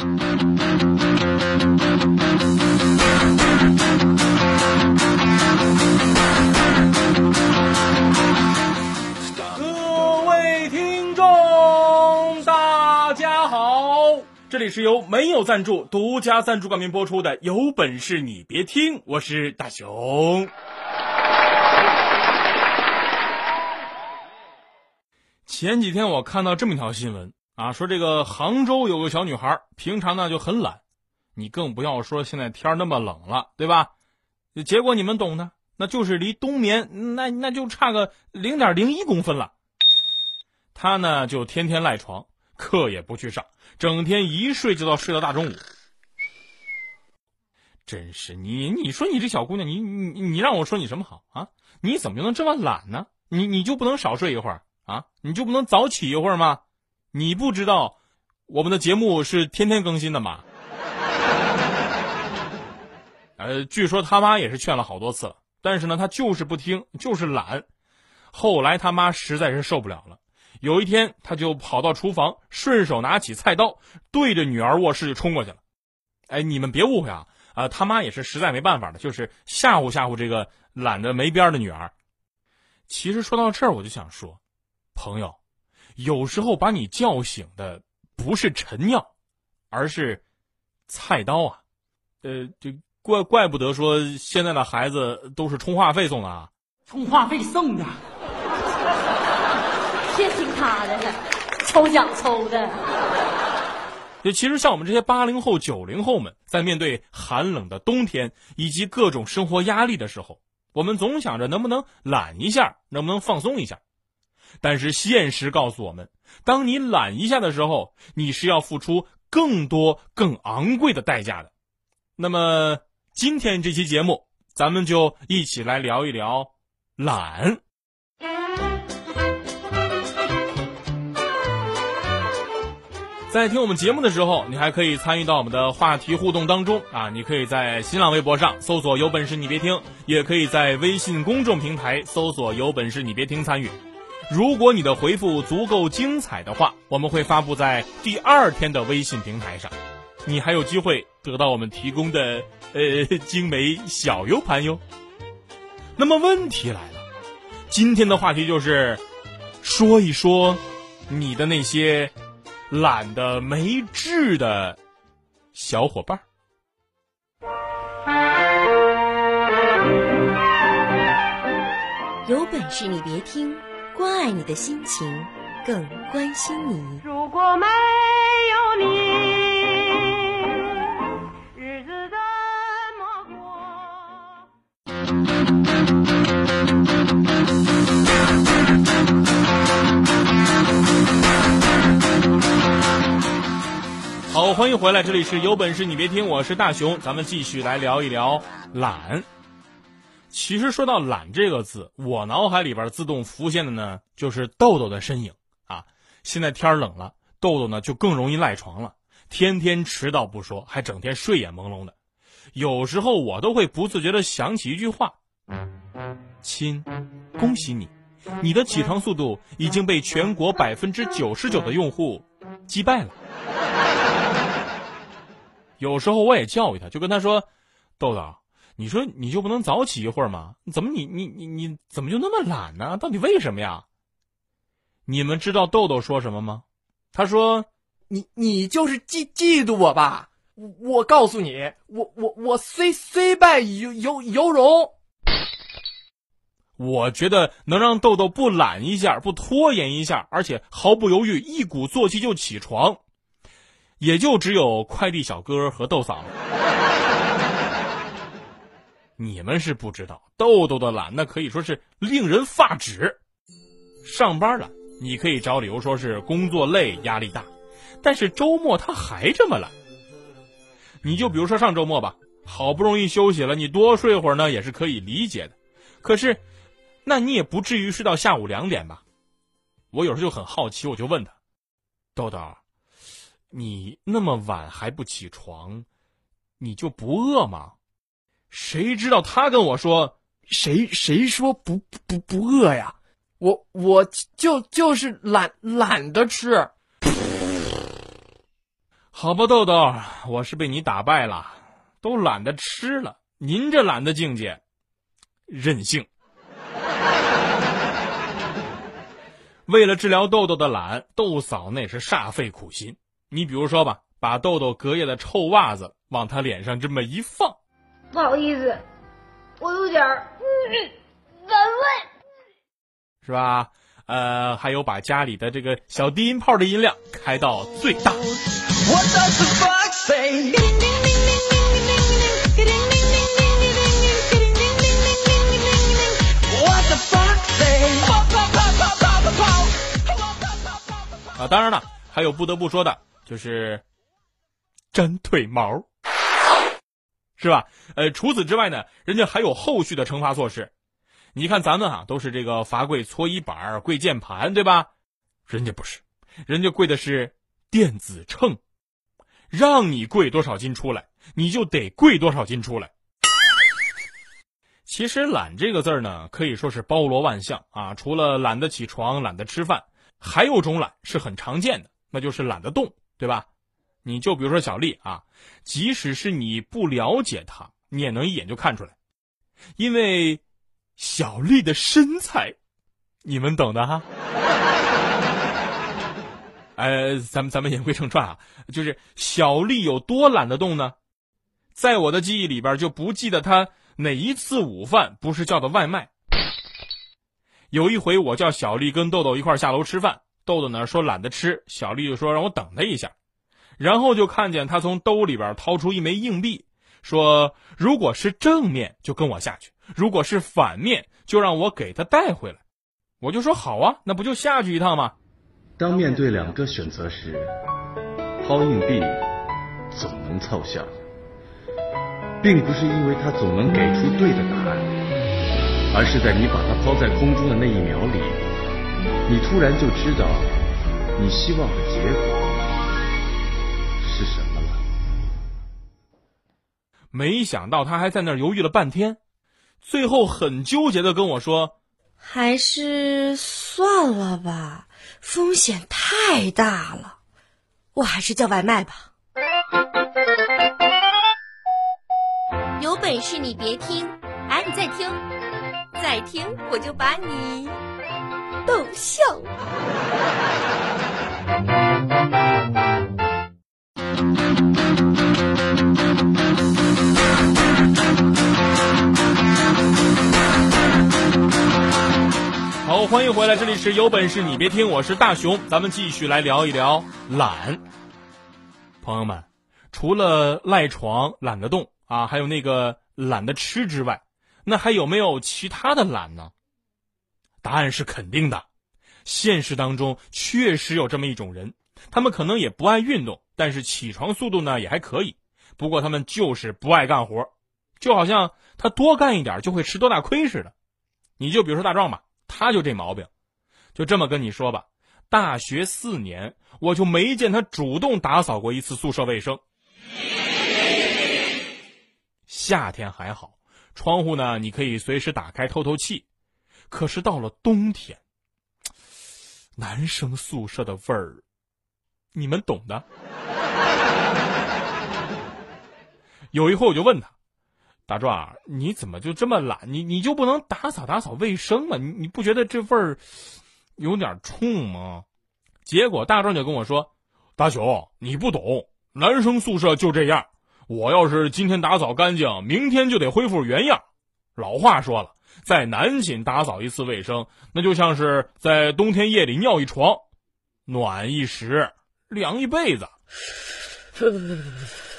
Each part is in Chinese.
各位听众，大家好这里是由没有赞助、独家赞助冠名播出的，有本事你别听！我是大熊。前几天我看到这么一条新闻啊，说这个杭州有个小女孩，平常呢就很懒，你更不要说现在天那么冷了，对吧？结果你们懂的，那就是离冬眠那那就差个零点零一公分了。她呢就天天赖床。课也不去上，整天一睡就到睡到大中午。真是你，你说你这小姑娘，你你你让我说你什么好啊？你怎么就能这么懒呢？你你就不能少睡一会儿啊？你就不能早起一会儿吗？你不知道我们的节目是天天更新的吗？呃，据说他妈也是劝了好多次了，但是呢，他就是不听，就是懒。后来他妈实在是受不了了。有一天，他就跑到厨房，顺手拿起菜刀，对着女儿卧室就冲过去了。哎，你们别误会啊！啊，他妈也是实在没办法了，就是吓唬吓唬这个懒得没边的女儿。其实说到这儿，我就想说，朋友，有时候把你叫醒的不是陈尿，而是菜刀啊！呃，这怪怪不得说现在的孩子都是充话费送的啊，充话费送的。别听他的，抽奖抽的。就其实像我们这些八零后、九零后们，在面对寒冷的冬天以及各种生活压力的时候，我们总想着能不能懒一下，能不能放松一下。但是现实告诉我们，当你懒一下的时候，你是要付出更多、更昂贵的代价的。那么今天这期节目，咱们就一起来聊一聊懒。在听我们节目的时候，你还可以参与到我们的话题互动当中啊！你可以在新浪微博上搜索“有本事你别听”，也可以在微信公众平台搜索“有本事你别听”参与。如果你的回复足够精彩的话，我们会发布在第二天的微信平台上，你还有机会得到我们提供的呃精美小 U 盘哟。那么问题来了，今天的话题就是说一说你的那些。懒得没治的小伙伴有本事你别听，关爱你的心情，更关心你。如果没有你，日子怎么过？好，欢迎回来，这里是有本事你别听，我是大熊，咱们继续来聊一聊懒。其实说到懒这个字，我脑海里边自动浮现的呢，就是豆豆的身影啊。现在天冷了，豆豆呢就更容易赖床了，天天迟到不说，还整天睡眼朦胧的。有时候我都会不自觉的想起一句话：“亲，恭喜你，你的起床速度已经被全国百分之九十九的用户击败了。”有时候我也教育他，就跟他说：“豆豆，你说你就不能早起一会儿吗？怎么你你你你怎么就那么懒呢？到底为什么呀？”你们知道豆豆说什么吗？他说：“你你就是嫉嫉妒我吧？我我告诉你，我我我虽虽败犹犹犹荣。”我觉得能让豆豆不懒一下，不拖延一下，而且毫不犹豫，一鼓作气就起床。也就只有快递小哥和豆嫂，你们是不知道，豆豆的懒那可以说是令人发指。上班了，你可以找理由说是工作累、压力大，但是周末他还这么懒。你就比如说上周末吧，好不容易休息了，你多睡会儿呢也是可以理解的。可是，那你也不至于睡到下午两点吧？我有时候就很好奇，我就问他：“豆豆，你那么晚还不起床，你就不饿吗？”谁知道他跟我说：“谁谁说不不不饿呀？我我就就是懒懒得吃。”好吧，豆豆，我是被你打败了，都懒得吃了。您这懒的境界，任性。为了治疗豆豆的懒，豆嫂那是煞费苦心。你比如说吧，把豆豆隔夜的臭袜子往他脸上这么一放，不好意思，我有点儿反胃，是吧？呃，还有把家里的这个小低音炮的音量开到最大。啊，当然了，还有不得不说的，就是粘腿毛，是吧？呃，除此之外呢，人家还有后续的惩罚措施。你看咱们啊，都是这个罚跪搓衣板、跪键盘，对吧？人家不是，人家跪的是电子秤，让你跪多少斤出来，你就得跪多少斤出来。其实“懒”这个字儿呢，可以说是包罗万象啊。除了懒得起床、懒得吃饭。还有种懒是很常见的，那就是懒得动，对吧？你就比如说小丽啊，即使是你不了解她，你也能一眼就看出来，因为小丽的身材，你们懂的哈。呃，咱们咱们言归正传啊，就是小丽有多懒得动呢？在我的记忆里边，就不记得她哪一次午饭不是叫的外卖。有一回，我叫小丽跟豆豆一块下楼吃饭，豆豆呢说懒得吃，小丽就说让我等他一下，然后就看见他从兜里边掏出一枚硬币，说如果是正面就跟我下去，如果是反面就让我给他带回来。我就说好啊，那不就下去一趟吗？当面对两个选择时，抛硬币总能凑效，并不是因为他总能给出对的答案。而是在你把它抛在空中的那一秒里，你突然就知道你希望的结果没想到他还在那儿犹豫了半天，最后很纠结的跟我说：“还是算了吧，风险太大了，我还是叫外卖吧。”有本事你别听，哎，你再听。再听，我就把你逗笑。欢迎回来，这里是有本事你别听，我是大熊，咱们继续来聊一聊懒。朋友们，除了赖床、懒得动啊，还有那个懒得吃之外。那还有没有其他的懒呢？答案是肯定的。现实当中确实有这么一种人，他们可能也不爱运动，但是起床速度呢也还可以。不过他们就是不爱干活，就好像他多干一点就会吃多大亏似的。你就比如说大壮吧，他就这毛病。就这么跟你说吧，大学四年我就没见他主动打扫过一次宿舍卫生。夏天还好。窗户呢，你可以随时打开透透气。可是到了冬天，男生宿舍的味儿，你们懂的。有一回我就问他：“大壮，你怎么就这么懒？你你就不能打扫打扫卫生吗？你你不觉得这味儿有点冲吗？”结果大壮就跟我说：“大雄，你不懂，男生宿舍就这样。”我要是今天打扫干净，明天就得恢复原样。老话说了，在男寝打扫一次卫生，那就像是在冬天夜里尿一床，暖一时，凉一辈子。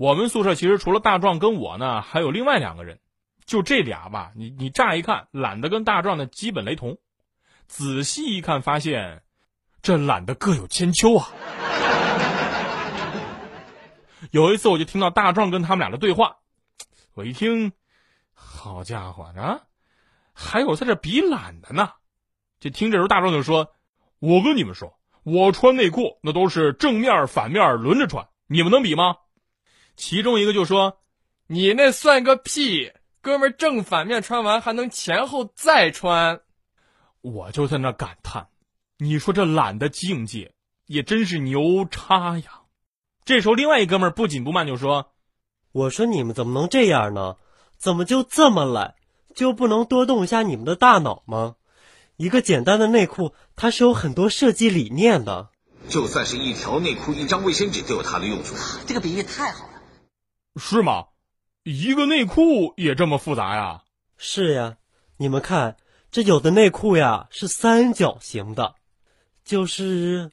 我们宿舍其实除了大壮跟我呢，还有另外两个人，就这俩吧。你你乍一看懒得跟大壮的基本雷同，仔细一看发现。这懒得各有千秋啊。有一次，我就听到大壮跟他们俩的对话，我一听，好家伙啊，还有在这比懒的呢。就听这时候，大壮就说：“我跟你们说，我穿内裤那都是正面反面轮着穿，你们能比吗？”其中一个就说：“你那算个屁，哥们儿正反面穿完还能前后再穿。”我就在那感叹：“你说这懒的境界也真是牛叉呀！”这时候，另外一哥们儿不紧不慢就说：“我说你们怎么能这样呢？怎么就这么懒？就不能多动一下你们的大脑吗？”一个简单的内裤，它是有很多设计理念的。就算是一条内裤、一张卫生纸，都有它的用处。这个比喻太好了，是吗？一个内裤也这么复杂呀？是呀，你们看，这有的内裤呀是三角形的，就是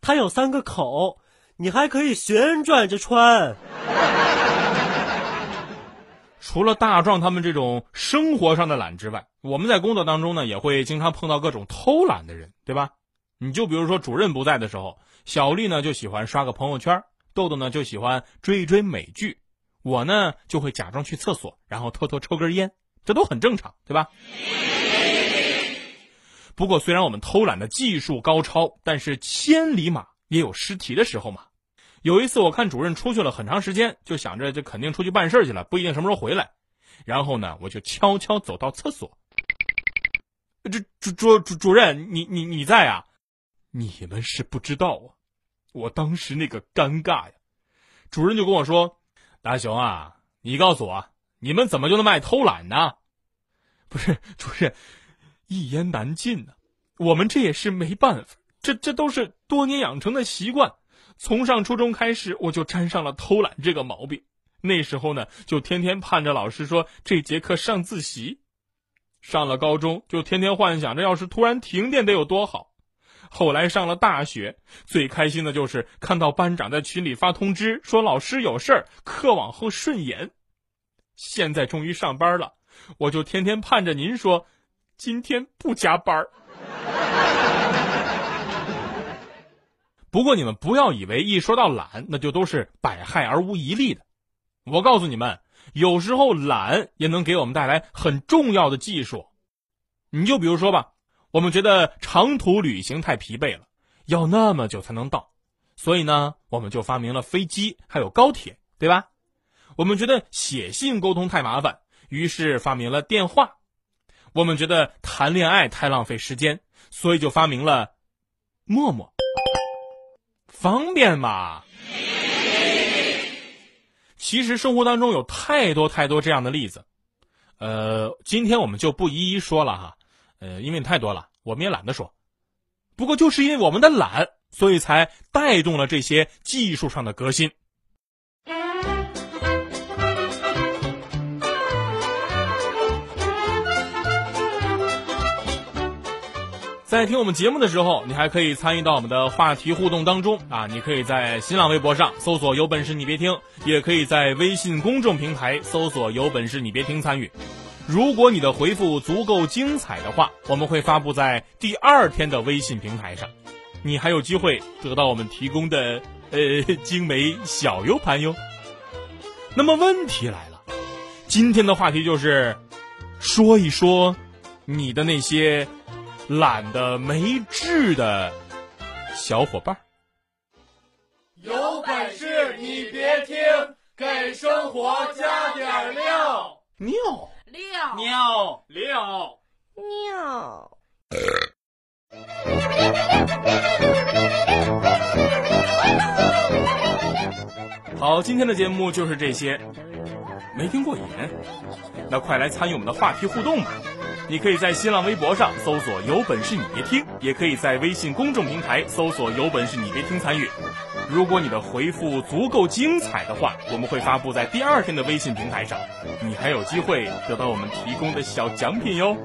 它有三个口，你还可以旋转着穿。除了大壮他们这种生活上的懒之外，我们在工作当中呢，也会经常碰到各种偷懒的人，对吧？你就比如说主任不在的时候，小丽呢就喜欢刷个朋友圈，豆豆呢就喜欢追一追美剧，我呢就会假装去厕所，然后偷偷抽根烟，这都很正常，对吧？不过虽然我们偷懒的技术高超，但是千里马也有失蹄的时候嘛。有一次，我看主任出去了很长时间，就想着这肯定出去办事去了，不一定什么时候回来。然后呢，我就悄悄走到厕所。这主主主主任，你你你在啊？你们是不知道啊，我当时那个尴尬呀。主任就跟我说：“大雄啊，你告诉我，你们怎么就那么爱偷懒呢？”不是主任，一言难尽呢。我们这也是没办法，这这都是多年养成的习惯。从上初中开始，我就沾上了偷懒这个毛病。那时候呢，就天天盼着老师说这节课上自习。上了高中，就天天幻想着要是突然停电得有多好。后来上了大学，最开心的就是看到班长在群里发通知说老师有事儿，课往后顺延。现在终于上班了，我就天天盼着您说今天不加班儿。不过你们不要以为一说到懒，那就都是百害而无一利的。我告诉你们，有时候懒也能给我们带来很重要的技术。你就比如说吧，我们觉得长途旅行太疲惫了，要那么久才能到，所以呢，我们就发明了飞机，还有高铁，对吧？我们觉得写信沟通太麻烦，于是发明了电话。我们觉得谈恋爱太浪费时间，所以就发明了陌陌。方便嘛？其实生活当中有太多太多这样的例子，呃，今天我们就不一一说了哈，呃，因为太多了，我们也懒得说。不过就是因为我们的懒，所以才带动了这些技术上的革新。在听我们节目的时候，你还可以参与到我们的话题互动当中啊！你可以在新浪微博上搜索“有本事你别听”，也可以在微信公众平台搜索“有本事你别听”参与。如果你的回复足够精彩的话，我们会发布在第二天的微信平台上，你还有机会得到我们提供的呃精美小 U 盘哟。那么问题来了，今天的话题就是说一说你的那些。懒得没治的小伙伴，有本事你别听，给生活加点料。尿料尿。料尿。好，今天的节目就是这些。没听过瘾？那快来参与我们的话题互动吧！你可以在新浪微博上搜索“有本事你别听”，也可以在微信公众平台搜索“有本事你别听”参与。如果你的回复足够精彩的话，我们会发布在第二天的微信平台上，你还有机会得到我们提供的小奖品哟。